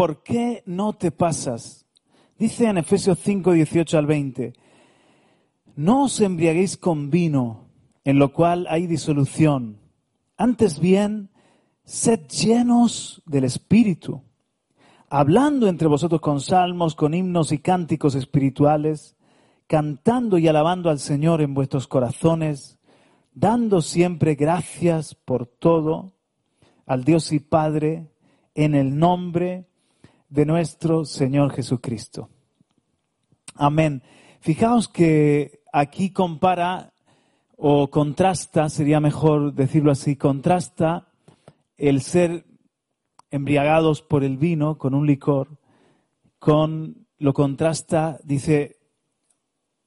¿por qué no te pasas? Dice en Efesios 5, 18 al 20, no os embriaguéis con vino, en lo cual hay disolución. Antes bien, sed llenos del Espíritu, hablando entre vosotros con salmos, con himnos y cánticos espirituales, cantando y alabando al Señor en vuestros corazones, dando siempre gracias por todo al Dios y Padre en el nombre de nuestro Señor Jesucristo. Amén. Fijaos que aquí compara o contrasta, sería mejor decirlo así, contrasta el ser embriagados por el vino con un licor, con lo contrasta, dice,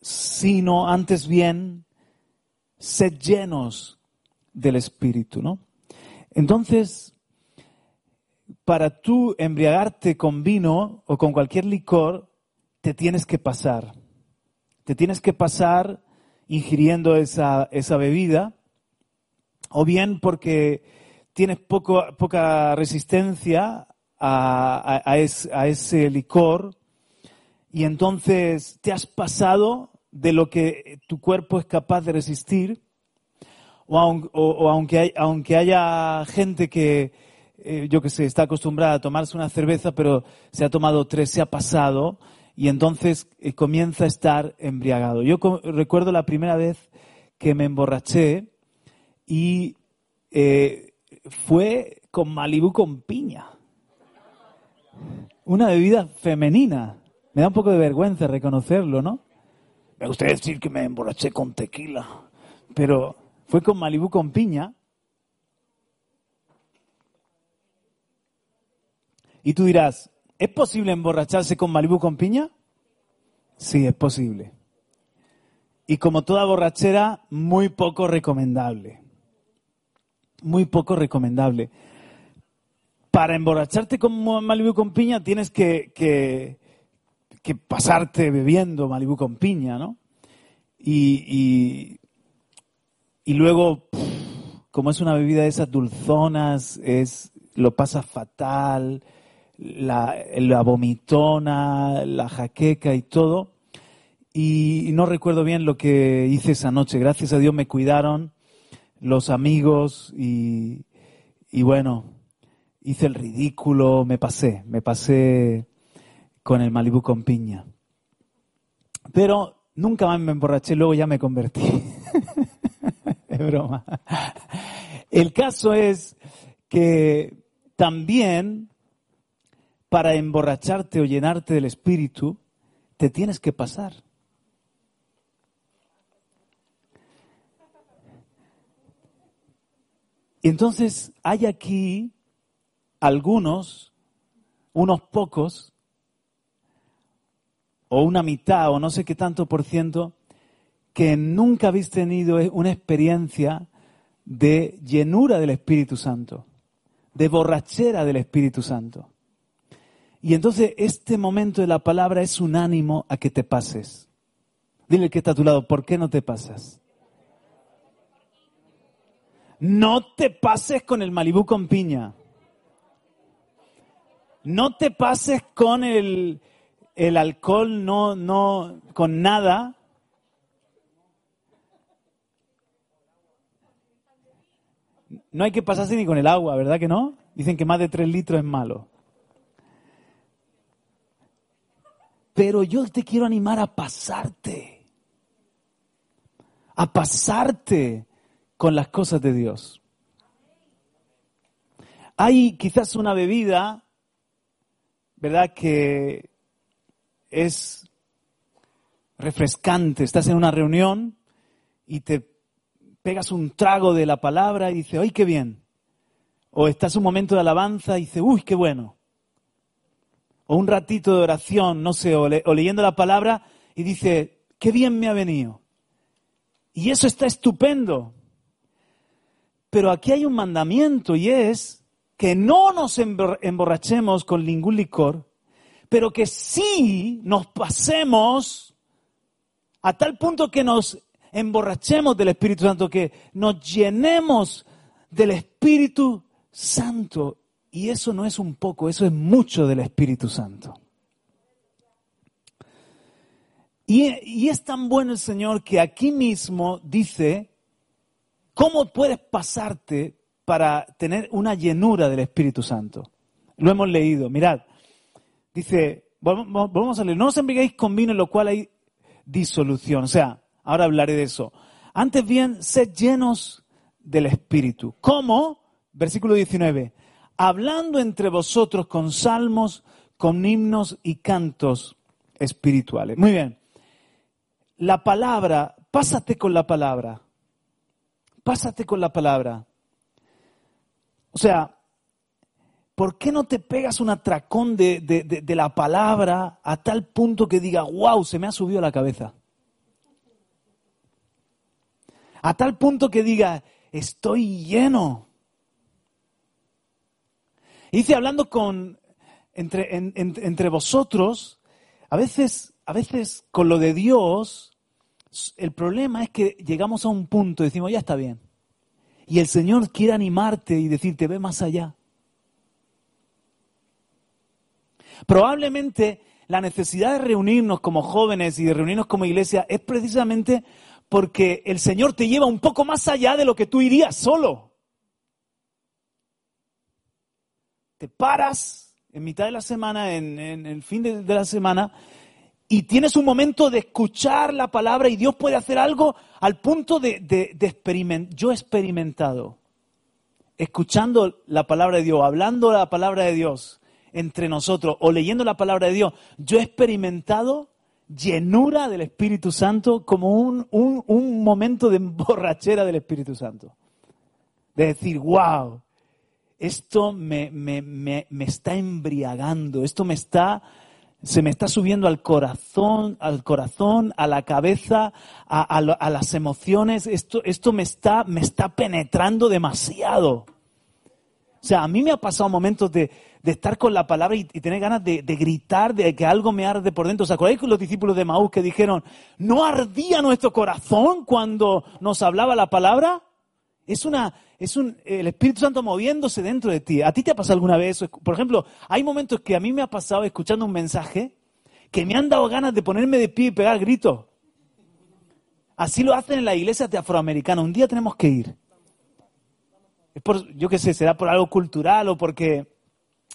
sino antes bien, sed llenos del Espíritu, ¿no? Entonces, para tú embriagarte con vino o con cualquier licor, te tienes que pasar. Te tienes que pasar ingiriendo esa, esa bebida, o bien porque tienes poca resistencia a, a, ese licor y entonces te has pasado de lo que tu cuerpo es capaz de resistir, o, aunque, aunque haya gente que, eh, yo que sé, está acostumbrada a tomarse una cerveza, pero se ha tomado tres, se ha pasado, y entonces eh, comienza a estar embriagado. Yo recuerdo la primera vez que me emborraché y eh, fue con Malibu con piña. Una bebida femenina. Me da un poco de vergüenza reconocerlo, ¿no? Me gustaría decir que me emborraché con tequila, pero fue con Malibu con piña. Y tú dirás, ¿es posible emborracharse con Malibu con piña? Sí, es posible. Y como toda borrachera, muy poco recomendable. Muy poco recomendable. Para emborracharte con Malibu con piña tienes que, que, pasarte bebiendo Malibu con piña, ¿no? Y, y, luego, como es una bebida de esas dulzonas, es, lo pasa fatal, la, vomitona, la jaqueca y todo. Y, no recuerdo bien lo que hice esa noche. Gracias a Dios me cuidaron los amigos y, y bueno, hice el ridículo, me pasé, me pasé con el Malibu con piña. Pero nunca más me emborraché, luego ya me convertí. es broma. El caso es que también para emborracharte o llenarte del espíritu, te tienes que pasar. Y entonces hay aquí algunos, unos pocos, o una mitad o no sé qué tanto por ciento que nunca habéis tenido una experiencia de llenura del Espíritu Santo, de borrachera del Espíritu Santo. Y entonces este momento de la palabra es un ánimo a que te pases. Dile que está a tu lado, ¿por qué no te pasas? No te pases con el Malibú con piña. No te pases con el, el alcohol no, no, con nada, no hay que pasarse ni con el agua, ¿verdad que no? Dicen que más de tres litros es malo. Pero yo te quiero animar a pasarte, a pasarte con las cosas de Dios. Hay quizás una bebida, ¿verdad? Que es refrescante. Estás en una reunión y te pegas un trago de la palabra y dices, ¡ay, qué bien! O estás un momento de alabanza y dices, ¡uy, qué bueno! O un ratito de oración, no sé, o, leyendo la palabra y dices, ¡qué bien me ha venido! Y eso está estupendo. Pero aquí hay un mandamiento y es que no nos emborrachemos con ningún licor, pero que sí nos pasemos a tal punto que nos emborrachemos del Espíritu Santo, que nos llenemos del Espíritu Santo. Y eso no es un poco, eso es mucho del Espíritu Santo. Y, es tan bueno el Señor que aquí mismo dice, ¿cómo puedes pasarte para tener una llenura del Espíritu Santo? Lo hemos leído, mirad. Dice, vamos a leer, no os embriaguéis con vino en lo cual hay disolución. O sea, ahora hablaré de eso. Antes bien, sed llenos del Espíritu. ¿Cómo? Versículo 19. Hablando entre vosotros con salmos, con himnos y cantos espirituales. Muy bien la palabra, pásate con la palabra. Pásate con la palabra. O sea, ¿por qué no te pegas un atracón de, de, la palabra a tal punto que diga, wow, se me ha subido la cabeza? A tal punto que diga, estoy lleno. Y dice, hablando con, entre, entre vosotros, a veces, a veces con lo de Dios, el problema es que llegamos a un punto y decimos, ya está bien. Y el Señor quiere animarte y decirte, ve más allá. Probablemente la necesidad de reunirnos como jóvenes y de reunirnos como iglesia es precisamente porque el Señor te lleva un poco más allá de lo que tú irías solo. Te paras en mitad de la semana, en, el fin de la semana, y tienes un momento de escuchar la palabra y Dios puede hacer algo al punto de, de, experimentar. Yo he experimentado, escuchando la palabra de Dios, hablando la palabra de Dios entre nosotros o leyendo la palabra de Dios, yo he experimentado llenura del Espíritu Santo como un, un, momento de borrachera del Espíritu Santo. De decir, wow, esto me, me, me, me está embriagando, esto me está se me está subiendo al corazón, al corazón, a la cabeza, a, las emociones. Esto, esto me, está, me está penetrando demasiado. O sea, a mí me ha pasado momentos de, estar con la palabra y, tener ganas de, gritar, de que algo me arde por dentro. ¿Os acordáis con los discípulos de Maús que dijeron, no ardía nuestro corazón cuando nos hablaba la palabra? Es una, es un, el Espíritu Santo moviéndose dentro de ti. ¿A ti te ha pasado alguna vez eso? Por ejemplo, hay momentos que a mí me ha pasado escuchando un mensaje que me han dado ganas de ponerme de pie y pegar gritos. Así lo hacen en la iglesia de. Un día tenemos que ir. Es por, yo qué sé, será por algo cultural o porque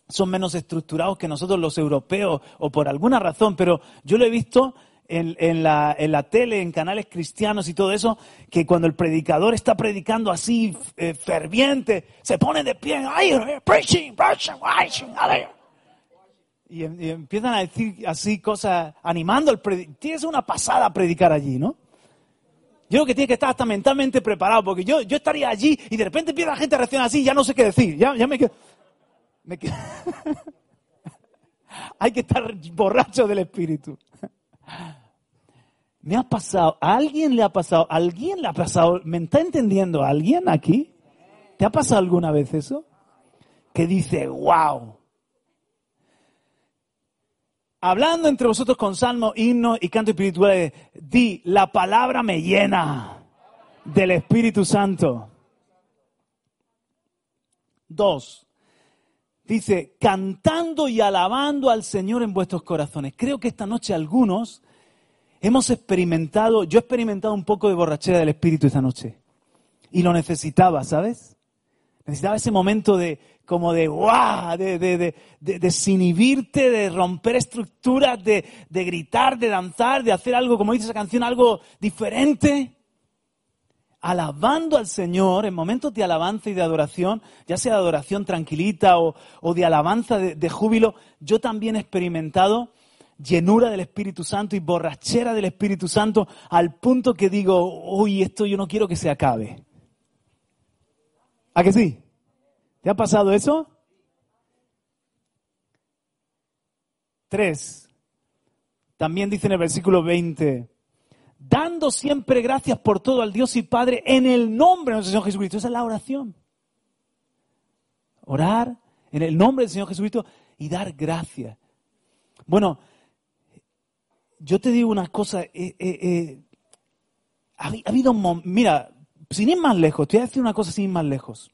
son menos estructurados que nosotros los europeos o por alguna razón, pero yo lo he visto en, la, en, la, tele, en canales cristianos y todo eso, que cuando el predicador está predicando así eh, ferviente, se pone de pie, ¡ay, preaching, preaching, preaching! Y, y, empiezan a decir así cosas, animando al predicador. Tienes una pasada predicar allí, ¿no? Yo creo que tiene que estar hasta mentalmente preparado, porque yo, yo estaría allí y de repente empieza la gente a reaccionar así, ya no sé qué decir, ya, ya me quedo... Me quedo... Hay que estar borracho del espíritu. Me ha pasado, ¿a alguien le ha pasado? ¿A alguien le ha pasado? ¿Me está entendiendo alguien aquí? ¿Te ha pasado alguna vez eso? Que dice, wow. Hablando entre vosotros con salmo, himno y canto espiritual, di, la palabra me llena del Espíritu Santo. Dos, dice, cantando y alabando al Señor en vuestros corazones. Creo que esta noche algunos hemos experimentado, yo he experimentado un poco de borrachera del Espíritu esta noche. Y lo necesitaba, ¿sabes? Necesitaba ese momento de, como de, ¡guau! De, de, de, de desinhibirte, de romper estructuras, de, de gritar, de danzar, de hacer algo, como dice esa canción, algo diferente. Alabando al Señor en momentos de alabanza y de adoración, ya sea de adoración tranquilita o, de alabanza de júbilo, yo también he experimentado llenura del Espíritu Santo y borrachera del Espíritu Santo al punto que digo, uy, esto yo no quiero que se acabe. ¿A que sí? ¿Te ha pasado eso? Tres. También dice en el versículo 20, dando siempre gracias por todo al Dios y Padre en el nombre de nuestro Señor Jesucristo. Esa es la oración. Orar en el nombre del Señor Jesucristo y dar gracias. Bueno, yo te digo una cosa, eh, eh, eh, ha, habido mira, sin ir más lejos, te voy a decir una cosa sin ir más lejos.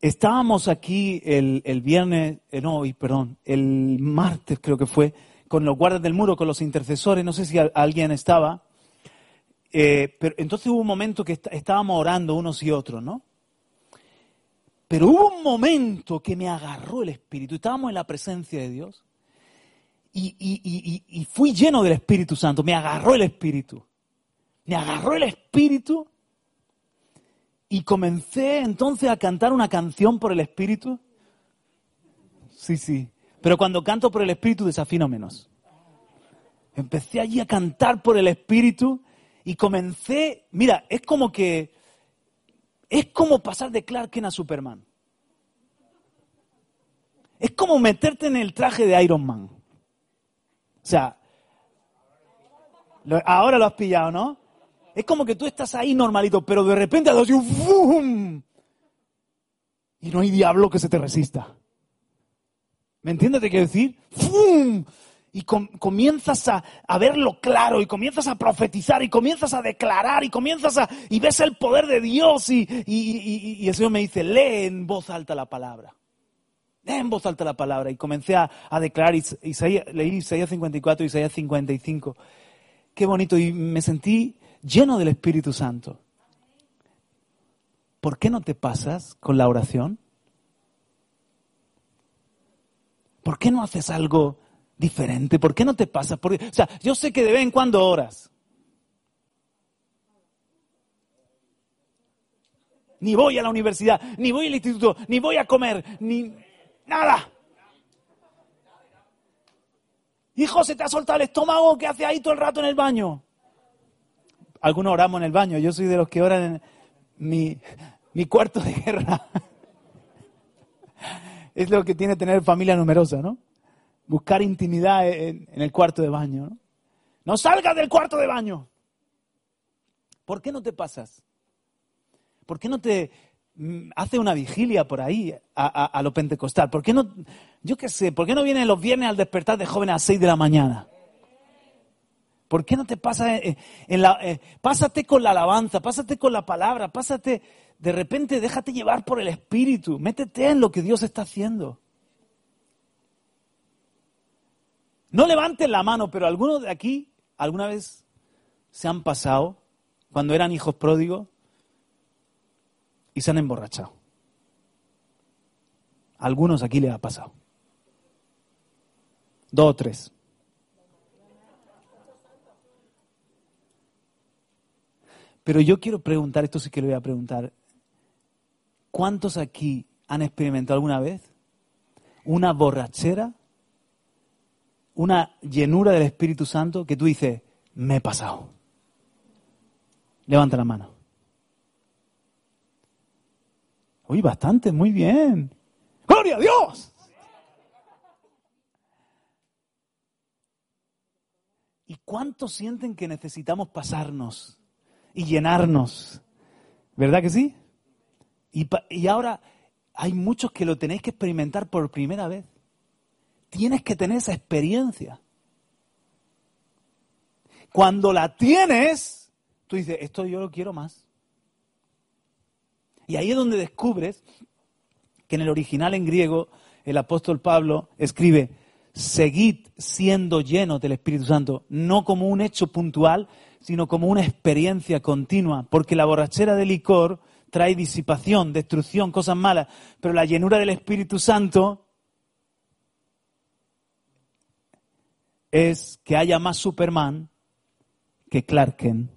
estábamos aquí el, el viernes, no, perdón, el martes creo que fue, con los guardas del muro, con los intercesores, no sé si alguien estaba, eh, pero entonces hubo un momento que estábamos orando unos y otros, ¿no? Pero hubo un momento que me agarró el Espíritu, estábamos en la presencia de Dios y, y fui lleno del Espíritu Santo, me agarró el Espíritu, me agarró el Espíritu y comencé entonces a cantar una canción por el Espíritu. Sí, sí. Pero cuando canto por el Espíritu desafino menos. Empecé allí a cantar por el Espíritu y comencé, mira, es como que, es como pasar de Clark Kent a Superman. Es como meterte en el traje de Iron Man. O sea, ahora lo has pillado, ¿no? Es como que tú estás ahí normalito, pero de repente haces un Y no hay diablo que se te resista. ¿Me entiendes qué quiero decir? ¡Fum! Y comienzas a, verlo claro, y comienzas a profetizar, y comienzas a declarar, y comienzas a. y ves el poder de Dios, y, y, el Señor me dice: lee en voz alta la palabra. Lee en voz alta la palabra. Y comencé a, declarar, Isaías, leí Isaías 54 y Isaías 55. Qué bonito, y me sentí lleno del Espíritu Santo. ¿Por qué no te pasas con la oración? ¿Por qué no haces algo diferente? ¿Por qué no te pasas? o sea, yo sé que de vez en cuando oras. Ni voy a la universidad, ni voy al instituto, ni voy a comer, ni nada. Hijo, se te ha soltado el estómago, ¿qué hace ahí todo el rato en el baño? algunos oramos en el baño, yo soy de los que oran en mi, mi cuarto de guerra. Es lo que tiene tener familia numerosa, ¿no? Buscar intimidad en, el cuarto de baño, ¿no? No salgas del cuarto de baño. ¿Por qué no te pasas? ¿Por qué no te mm, hace una vigilia por ahí a, lo pentecostal? ¿Por qué no, yo qué sé, por qué no vienen los viernes al despertar de jóvenes a las seis de la mañana? ¿Por qué no te pasa en, la... Eh, pásate con la alabanza, pásate con la palabra, pásate... De repente déjate llevar por el Espíritu, métete en lo que Dios está haciendo. No levanten la mano, pero algunos de aquí alguna vez se han pasado cuando eran hijos pródigos y se han emborrachado. algunos aquí les ha pasado. Dos o tres. Pero yo quiero preguntar, esto sí que lo voy a preguntar, ¿cuántos aquí han experimentado alguna vez una borrachera, una llenura del Espíritu Santo que tú dices, me he pasado? Levanta la mano. Uy, bastante, muy bien. ¡Gloria a Dios! ¿Y cuántos sienten que necesitamos pasarnos? y llenarnos. ¿Verdad que sí? Y, ahora hay muchos que lo tenéis que experimentar por primera vez. Tienes que tener esa experiencia. Cuando la tienes, tú dices, esto yo lo quiero más. Y ahí es donde descubres que en el original en griego el apóstol Pablo escribe, seguid siendo llenos del Espíritu Santo, no como un hecho puntual, sino como una experiencia continua, porque la borrachera de licor trae disipación, destrucción, cosas malas, pero la llenura del Espíritu Santo es que haya más Superman que Clark Kent.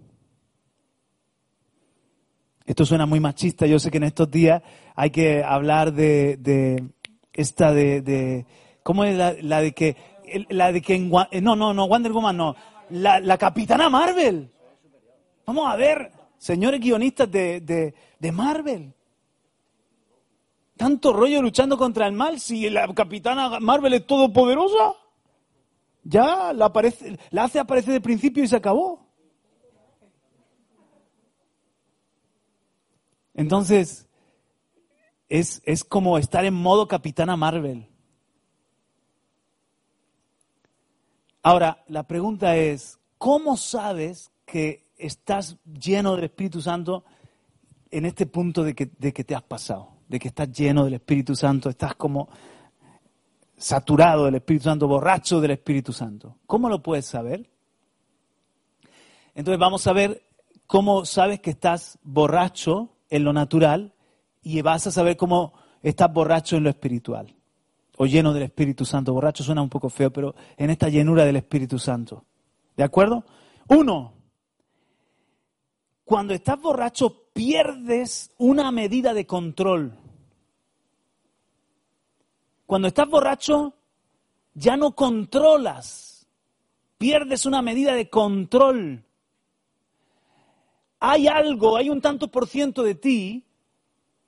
Esto suena muy machista, yo sé que en estos días hay que hablar de, esta de, ¿cómo es la, de que, la de que no, no, no, Wonder Woman no, la, capitana Marvel. Vamos a ver, señores guionistas de, Marvel. Tanto rollo luchando contra el mal si la capitana Marvel es todopoderosa. Ya la hace aparecer de principio y se acabó. Entonces, es, es como estar en modo capitana Marvel. Ahora, la pregunta es, ¿cómo sabes que estás lleno del Espíritu Santo en este punto de que, te has pasado? de que estás lleno del Espíritu Santo, estás como saturado del Espíritu Santo, borracho del Espíritu Santo. ¿Cómo lo puedes saber? Entonces vamos a ver cómo sabes que estás borracho en lo natural y vas a saber cómo estás borracho en lo espiritual o lleno del Espíritu Santo. Borracho suena un poco feo, pero en esta llenura del Espíritu Santo. ¿De acuerdo? Uno, cuando estás borracho pierdes una medida de control. Cuando estás borracho ya no controlas, pierdes una medida de control. Hay algo, hay un tanto por ciento de ti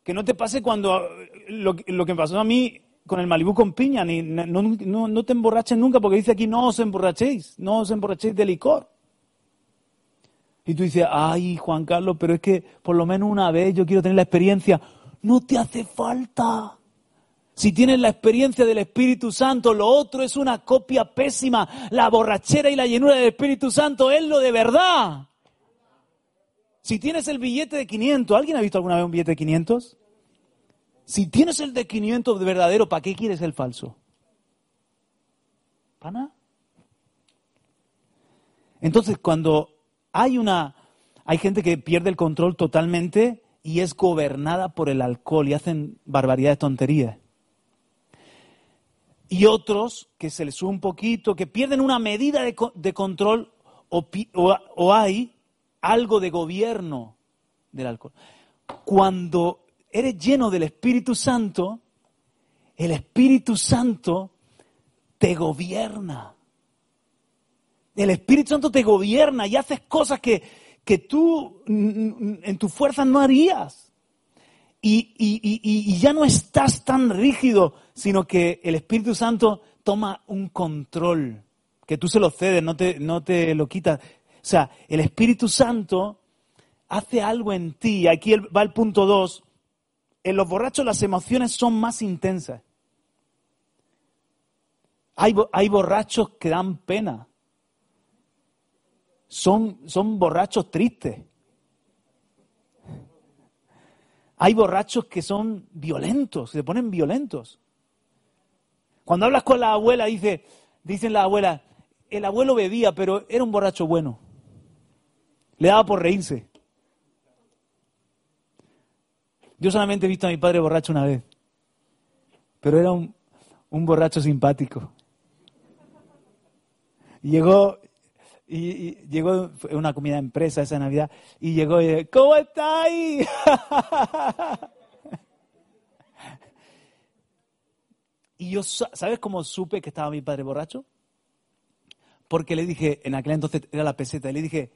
que no te pase cuando lo, que pasó a mí con el Malibú con piña, ni, no, no, te emborraches nunca, porque dice aquí no os emborrachéis, no os emborrachéis de licor. Y tú dices, ay, Juan Carlos, pero es que por lo menos una vez yo quiero tener la experiencia. No te hace falta. Si tienes la experiencia del Espíritu Santo, lo otro es una copia pésima. La borrachera y la llenura del Espíritu Santo es lo de verdad. Si tienes el billete de 500, ¿alguien ha visto alguna vez un billete de 500? Si tienes el de 500 de verdadero, ¿para qué quieres el falso? ¿Pana? Entonces, cuando hay una hay gente que pierde el control totalmente y es gobernada por el alcohol y hacen barbaridades, tonterías. Y otros que se les sube un poquito, que pierden una medida de, de control o, o hay algo de gobierno del alcohol. Cuando eres lleno del Espíritu Santo, el Espíritu Santo te gobierna. El Espíritu Santo te gobierna y haces cosas que, que tú en tu fuerza no harías. Y, y, ya no estás tan rígido, sino que el Espíritu Santo toma un control, que tú se lo cedes, no te, no te lo quitas. O sea, el Espíritu Santo hace algo en ti. Aquí va el punto dos en los borrachos las emociones son más intensas. Hay, hay borrachos que dan pena. Son, son borrachos tristes. Hay borrachos que son violentos, se ponen violentos. Cuando hablas con la abuela, dice, dicen la abuela, el abuelo bebía, pero era un borracho bueno. Le daba por reírse. Yo solamente he visto a mi padre borracho una vez, pero era un, borracho simpático. llegó, y, llegó una comida empresa esa Navidad, y llegó y dijo, ¿cómo estáis? y yo, ¿sabes cómo supe que estaba mi padre borracho? Porque le dije, en aquel entonces era la peseta, y le dije,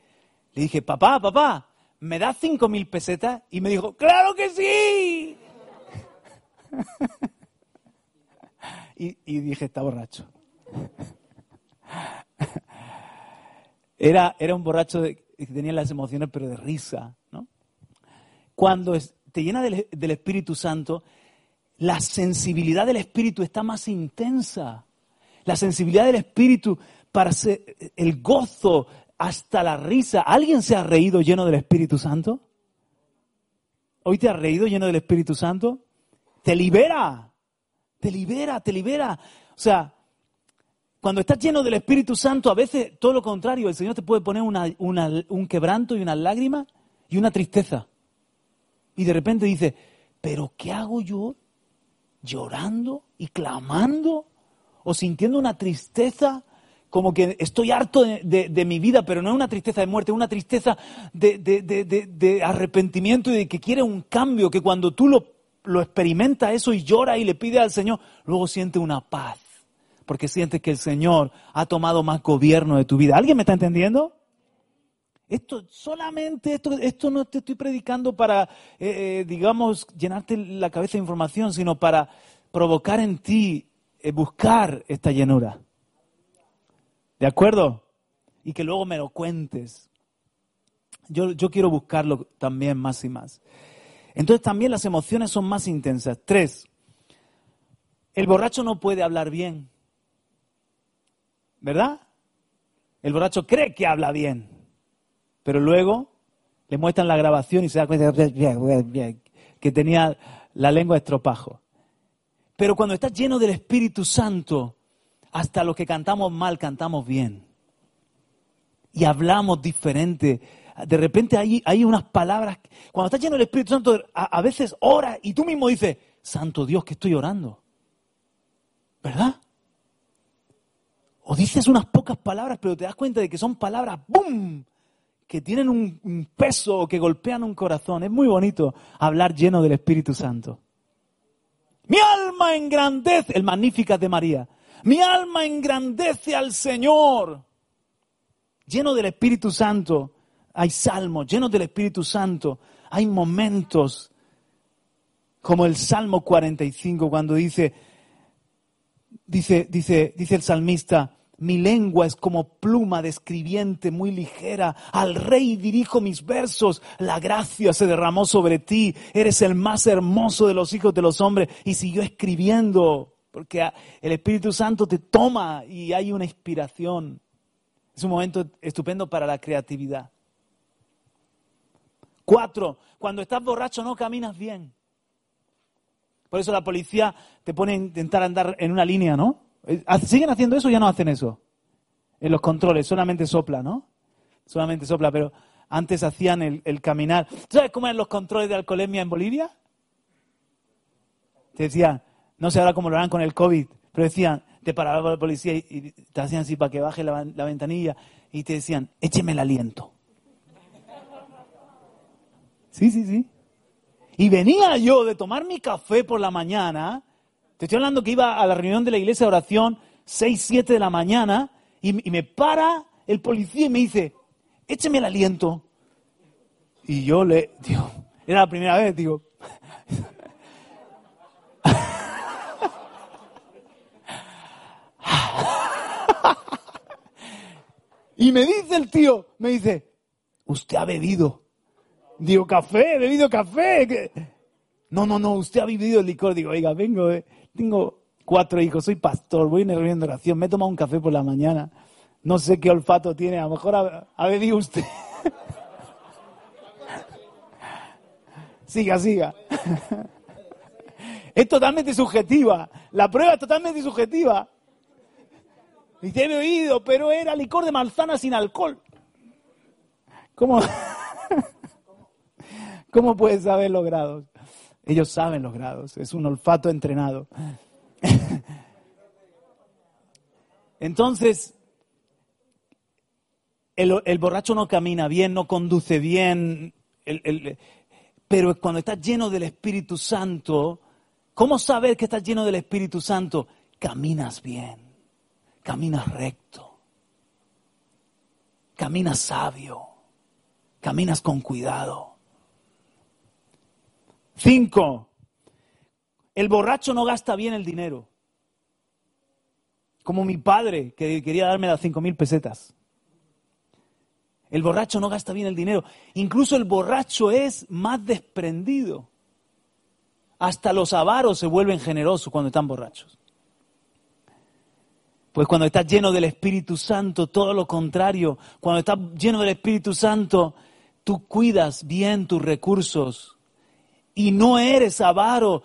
le dije, papá, papá, ¿me das cinco mil pesetas? Y me dijo, ¡claro que sí! y, dije, está borracho. Era, era un borracho que tenía las emociones, pero de risa, ¿no? Cuando te llena del, Espíritu Santo, la sensibilidad del Espíritu está más intensa. La sensibilidad del Espíritu para ser, el gozo, hasta la risa. ¿Alguien se ha reído lleno del Espíritu Santo? ¿Hoy te has reído lleno del Espíritu Santo? Te libera, te libera, te libera. O sea, cuando estás lleno del Espíritu Santo, a veces todo lo contrario, el Señor te puede poner un quebranto y una lágrima y una tristeza. Y de repente dice, pero ¿qué hago yo llorando y clamando o sintiendo una tristeza como que estoy harto de, mi vida, pero no es una tristeza de muerte, es una tristeza de, arrepentimiento y de que quiere un cambio, que cuando tú lo, lo experimentas eso y lloras y le pides al Señor, luego siente una paz, porque sientes que el Señor ha tomado más gobierno de tu vida. ¿Alguien me está entendiendo? Esto solamente, esto, esto no te estoy predicando para, eh, eh, digamos, llenarte la cabeza de información, sino para provocar en ti eh, buscar esta llenura. ¿De acuerdo? Y que luego me lo cuentes. Yo, yo quiero buscarlo también más y más. Entonces también las emociones son más intensas. Tres, el borracho no puede hablar bien. ¿Verdad? El borracho cree que habla bien, pero luego le muestran la grabación y se da cuenta que tenía la lengua estropajo. Pero cuando estás lleno del Espíritu Santo, hasta los que cantamos mal, cantamos bien. Y hablamos diferente. De repente hay, hay unas palabras. Cuando estás lleno del Espíritu Santo, a, a veces oras y tú mismo dices, Santo Dios, que estoy orando. ¿Verdad? O dices unas pocas palabras, pero te das cuenta de que son palabras, ¡boom! que tienen un, peso o que golpean un corazón. Es muy bonito hablar lleno del Espíritu Santo. Mi alma engrandece, el Magnífica de María. Mi alma engrandece al Señor. Lleno del Espíritu Santo. Hay salmos, llenos del Espíritu Santo. Hay momentos como el Salmo 45 cuando dice, dice, dice, dice el salmista, mi lengua es como pluma de escribiente muy ligera. Al rey dirijo mis versos. La gracia se derramó sobre ti. Eres el más hermoso de los hijos de los hombres. Y siguió escribiendo, porque el Espíritu Santo te toma y hay una inspiración. Es un momento estupendo para la creatividad. Cuatro, cuando estás borracho no caminas bien. Por eso la policía te pone a intentar andar en una línea, ¿no? ¿Siguen haciendo eso o ya no hacen eso? En los controles, solamente sopla, ¿no? Solamente sopla, pero antes hacían el, caminar. ¿Sabes cómo eran los controles de alcoholemia en Bolivia? Te decían, no sé ahora cómo lo harán con el COVID, pero decían, te paraba la policía y, te hacían así para que baje la, la ventanilla y te decían, écheme el aliento. Sí, sí, sí. Y venía yo de tomar mi café por la mañana te estoy hablando que iba a la reunión de la iglesia de oración, 6, 7 de la mañana, y, me para el policía y me dice, écheme el aliento. Y yo le, digo, era la primera vez, digo, y me dice el tío, me dice, usted ha bebido. Digo, café, he bebido café. No, no, no, usted ha bebido el licor. Digo, oiga, vengo, eh tengo cuatro hijos, soy pastor, voy en el reunión de oración, me he tomado un café por la mañana, no sé qué olfato tiene, a lo mejor ha, bebido usted. siga, siga. es totalmente subjetiva, la prueba es totalmente subjetiva. Y te he oído, pero era licor de manzana sin alcohol. ¿Cómo? ¿Cómo puedes saber los grados? Ellos saben los grados, es un olfato entrenado. Entonces, el, borracho no camina bien, no conduce bien, pero cuando estás lleno del Espíritu Santo, ¿cómo saber que estás lleno del Espíritu Santo? Caminas bien, caminas recto, caminas sabio, caminas con cuidado. Cinco, el borracho no gasta bien el dinero. Como mi padre, que quería darme las cinco mil pesetas. El borracho no gasta bien el dinero. Incluso el borracho es más desprendido. Hasta los avaros se vuelven generosos cuando están borrachos. Pues cuando estás lleno del Espíritu Santo, todo lo contrario. Cuando estás lleno del Espíritu Santo, tú cuidas bien tus recursos y no eres avaro,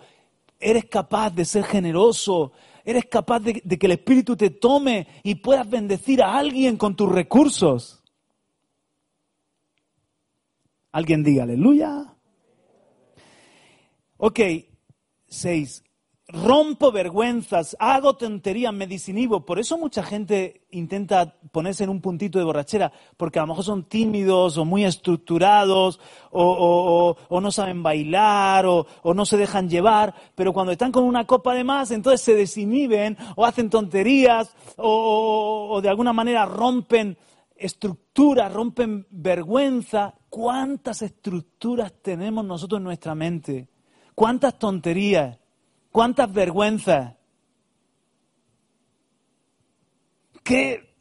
eres capaz de ser generoso, eres capaz de, que el Espíritu te tome y puedas bendecir a alguien con tus recursos. Alguien diga aleluya. Ok, seis rompo vergüenzas, hago tonterías, me disinhibo. Por eso mucha gente intenta ponerse en un puntito de borrachera, porque a lo mejor son tímidos o muy estructurados o, no saben bailar o, no se dejan llevar, pero cuando están con una copa de más, entonces se desinhiben o hacen tonterías o de alguna manera rompen estructuras, rompen vergüenza. ¿Cuántas estructuras tenemos nosotros en nuestra mente? ¿Cuántas tonterías? ¿Cuántas vergüenzas? ¿Qué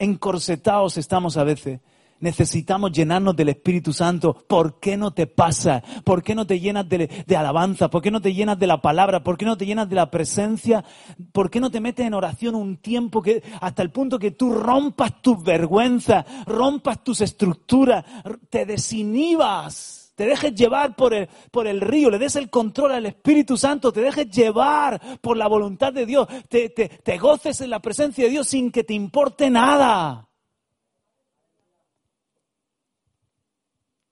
encorsetados estamos a veces? Necesitamos llenarnos del Espíritu Santo. ¿Por qué no te pasa? ¿Por qué no te llenas de, de, alabanza? ¿Por qué no te llenas de la palabra? ¿Por qué no te llenas de la presencia? ¿Por qué no te metes en oración un tiempo que, hasta el punto que tú rompas tus vergüenzas, rompas tus estructuras, te desinhibas? Te dejes llevar por el, por el río, le des el control al Espíritu Santo, te dejes llevar por la voluntad de Dios, te, te, te goces en la presencia de Dios sin que te importe nada.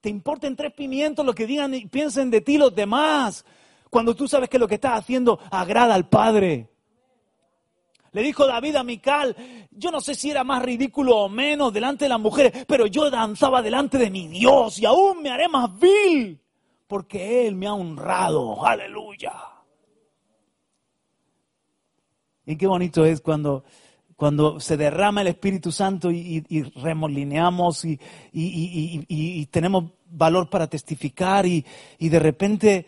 Te importen tres pimientos lo que digan y piensen de ti los demás, cuando tú sabes que lo que estás haciendo agrada al Padre. Le dijo David a Mical, yo no sé si era más ridículo o menos delante de las mujeres, pero yo danzaba delante de mi Dios y aún me haré más vil, porque Él me ha honrado. Aleluya. Y qué bonito es cuando, cuando se derrama el Espíritu Santo y, remolineamos y, y, tenemos valor para testificar y de repente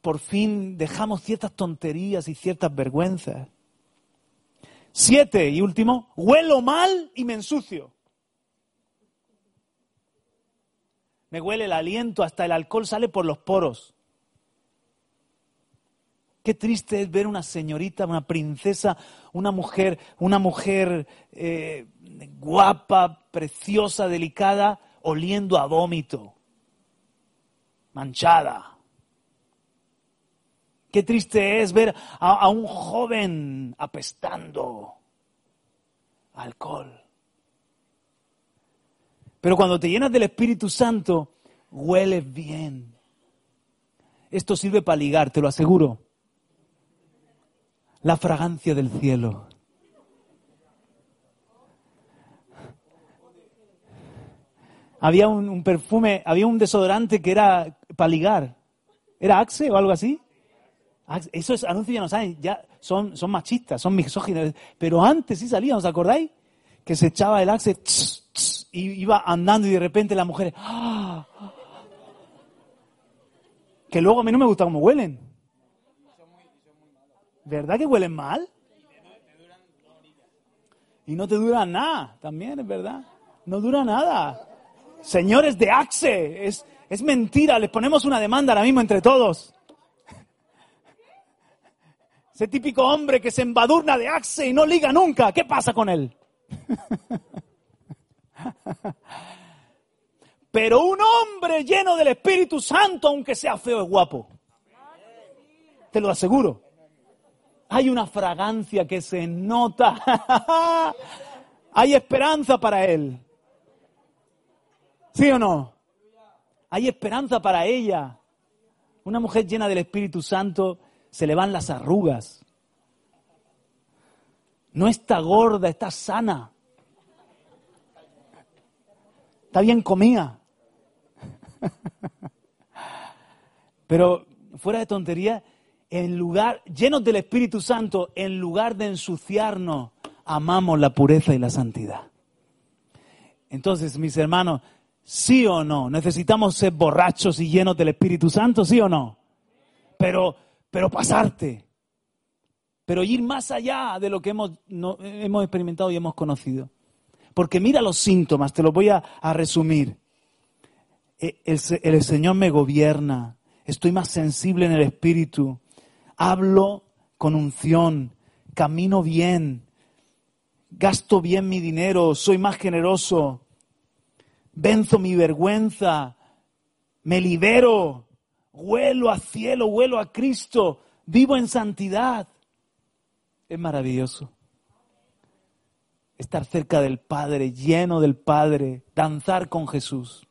por fin dejamos ciertas tonterías y ciertas vergüenzas. Siete y último, huelo mal y me ensucio. Me huele el aliento, hasta el alcohol sale por los poros. Qué triste es ver una señorita, una princesa, una mujer, una mujer eh, guapa, preciosa, delicada, oliendo a vómito, manchada. Qué triste es ver a, un joven apestando alcohol. Pero cuando te llenas del Espíritu Santo, hueles bien. Esto sirve para ligar, te lo aseguro. La fragancia del cielo. Había un, un perfume, había un desodorante que era para ligar. ¿Era Axe o algo así? Ah, esos anuncios ya no saben, ya son, son machistas, son misóginos. Pero antes sí salían, ¿os acordáis? Que se echaba el axe y iba andando y de repente las mujeres. ¡ah! Que luego a mí no me gusta cómo huelen. ¿Verdad que huelen mal? Y no te duran nada, también es verdad. No dura nada. Señores de Axe, es, es mentira, les ponemos una demanda ahora mismo entre todos. Ese típico hombre que se embadurna de axe y no liga nunca. ¿Qué pasa con él? Pero un hombre lleno del Espíritu Santo, aunque sea feo, es guapo. Te lo aseguro. Hay una fragancia que se nota. Hay esperanza para él. ¿Sí o no? Hay esperanza para ella. Una mujer llena del Espíritu Santo se le van las arrugas. No está gorda, está sana. Está bien comida. Pero fuera de tontería, en lugar, llenos del Espíritu Santo, en lugar de ensuciarnos, amamos la pureza y la santidad. Entonces, mis hermanos, sí o no, necesitamos ser borrachos y llenos del Espíritu Santo, sí o no. Pero pero pasarte, pero ir más allá de lo que hemos, hemos experimentado y hemos conocido. Porque mira los síntomas, te los voy a, resumir. E, el, el Señor me gobierna, estoy más sensible en el espíritu, hablo con unción, camino bien, gasto bien mi dinero, soy más generoso, venzo mi vergüenza, me libero, Huelo a cielo, huelo a Cristo, vivo en santidad. Es maravilloso. Estar cerca del Padre, lleno del Padre, danzar con Jesús.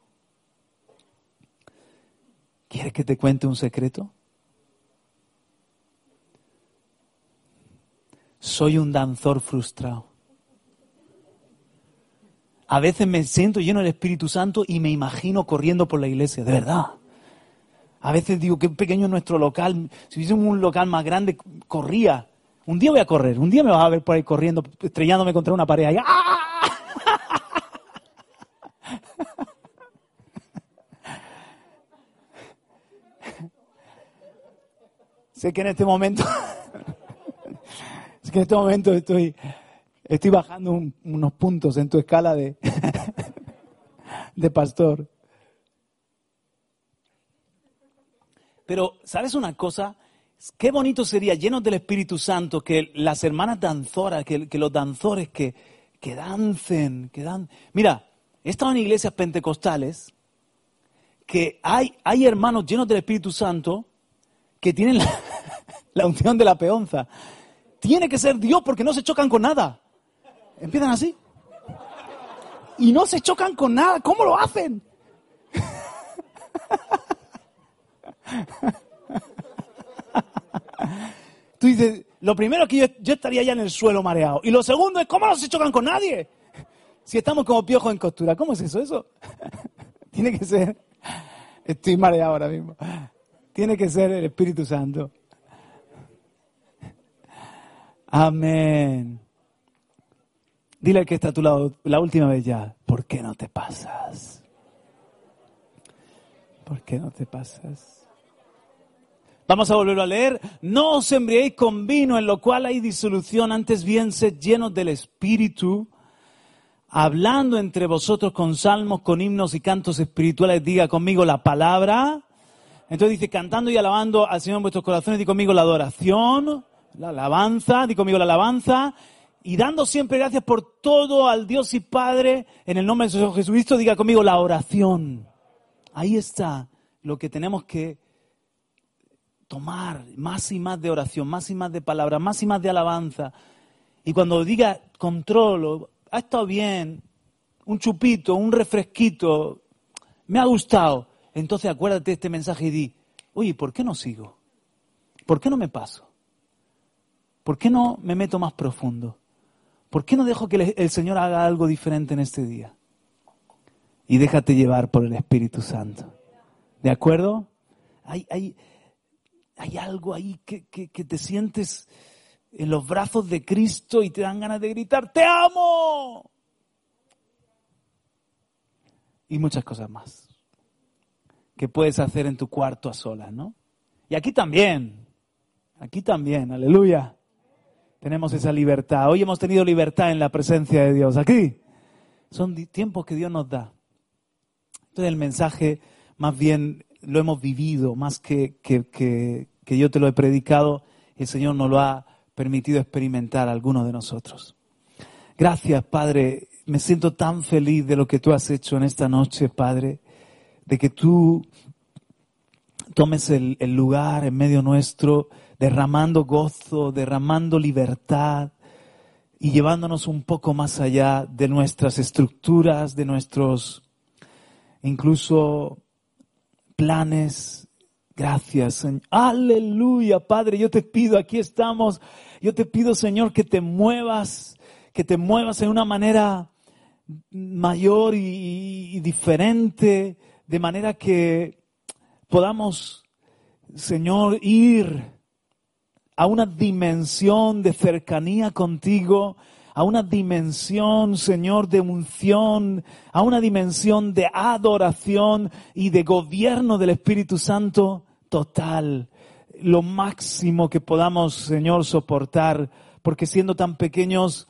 ¿Quieres que te cuente un secreto? Soy un danzor frustrado. A veces me siento lleno del Espíritu Santo y me imagino corriendo por la iglesia, de verdad. A veces digo, qué pequeño es nuestro local. Si hubiese un local más grande, corría. Un día voy a correr, un día me vas a ver por ahí corriendo, estrellándome contra una pared. ¡Ah! sé que en este momento, sé que en este momento estoy, estoy bajando unos puntos en tu escala de, de pastor. Pero, ¿sabes una cosa? Qué bonito sería, llenos del Espíritu Santo, que las hermanas danzoras, que, los danzores que, que dancen, que dan. Mira, he estado en iglesias pentecostales que hay, hay hermanos llenos del Espíritu Santo que tienen la, la unción de la peonza. Tiene que ser Dios porque no se chocan con nada. Empiezan así. Y no se chocan con nada. ¿Cómo lo hacen? Tú dices, lo primero es que yo, estaría ya en el suelo mareado. Y lo segundo es, ¿cómo no se chocan con nadie? Si estamos como piojos en costura, ¿cómo es eso? Eso tiene que ser, estoy mareado ahora mismo, tiene que ser el Espíritu Santo. Amén. Dile al que está a tu lado la última vez ya, ¿por qué no te pasas? ¿Por qué no te pasas? Vamos a volverlo a leer. No os embriéis con vino en lo cual hay disolución, antes bien sed llenos del Espíritu, hablando entre vosotros con salmos, con himnos y cantos espirituales. Diga conmigo la palabra. Entonces dice, cantando y alabando al Señor en vuestros corazones, di conmigo la adoración la alabanza, di conmigo la alabanza, y dando siempre gracias por todo al Dios y Padre, en el nombre de Jesucristo, diga conmigo la oración. Ahí está lo que tenemos que tomar, más y más de oración, más y más de palabra, más y más de alabanza. Y cuando diga controlo, ha estado bien, un chupito, un refresquito, me ha gustado, entonces acuérdate de este mensaje y di, oye, ¿por qué no sigo? ¿Por qué no me paso? ¿Por qué no me meto más profundo? ¿Por qué no dejo que el Señor haga algo diferente en este día? Y déjate llevar por el Espíritu Santo. ¿De acuerdo? Hay, hay, hay algo ahí que, que, te sientes en los brazos de Cristo y te dan ganas de gritar, ¡Te amo! Y muchas cosas más que puedes hacer en tu cuarto a solas, ¿no? Y aquí también, aquí también, aleluya tenemos esa libertad. Hoy hemos tenido libertad en la presencia de Dios. Aquí son tiempos que Dios nos da. Entonces el mensaje más bien lo hemos vivido, más que, que, yo te lo he predicado, el Señor nos lo ha permitido experimentar a algunos de nosotros. Gracias, Padre. Me siento tan feliz de lo que tú has hecho en esta noche, Padre, de que tú tomes el, el lugar en medio nuestro derramando gozo, derramando libertad y llevándonos un poco más allá de nuestras estructuras, de nuestros incluso planes. Gracias, Señor. Aleluya, Padre, yo te pido, aquí estamos, yo te pido, Señor, que te muevas, que te muevas en una manera mayor y, y diferente, de manera que podamos, Señor, ir a una dimensión de cercanía contigo, a una dimensión, Señor, de unción, a una dimensión de adoración y de gobierno del Espíritu Santo total. Lo máximo que podamos, Señor, soportar, porque siendo tan pequeños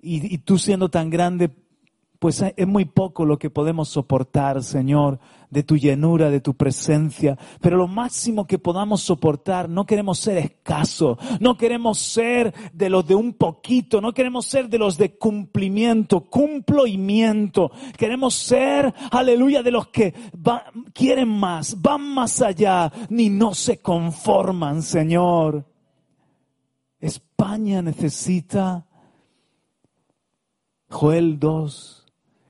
y, y tú siendo tan grande, pues es muy poco lo que podemos soportar, Señor, de tu llenura, de tu presencia. Pero lo máximo que podamos soportar, no queremos ser escasos, no queremos ser de los de un poquito, no queremos ser de los de cumplimiento, cumplimiento. Queremos ser, aleluya, de los que quieren más, van más allá, ni no se conforman, Señor. España necesita Joel 2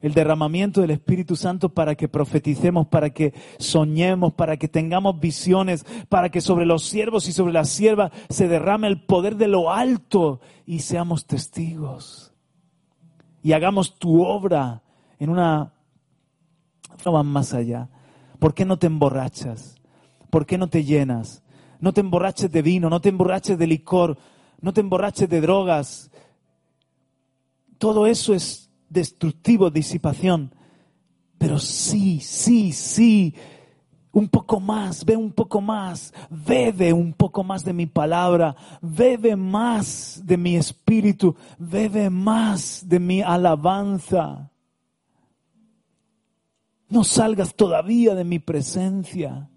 el derramamiento del Espíritu Santo para que profeticemos, para que soñemos, para que tengamos visiones, para que sobre los siervos y sobre las siervas se derrame el poder de lo alto y seamos testigos. Y hagamos tu obra en una forma más allá. ¿Por qué no te emborrachas? ¿Por qué no te llenas? No te emborraches de vino, no te emborraches de licor, no te emborraches de drogas. Todo eso es destructivo, disipación. Pero sí, sí, sí, un poco más, ve un poco más, bebe un poco más de mi palabra, bebe más de mi espíritu, bebe más de mi alabanza. No salgas todavía de mi presencia.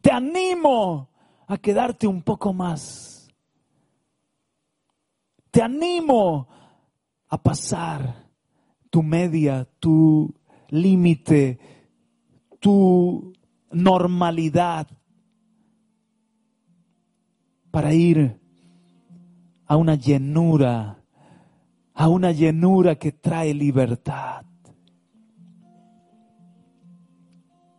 Te animo a quedarte un poco más. Te animo a pasar tu media, tu límite, tu normalidad para ir a una llenura, a una llenura que trae libertad.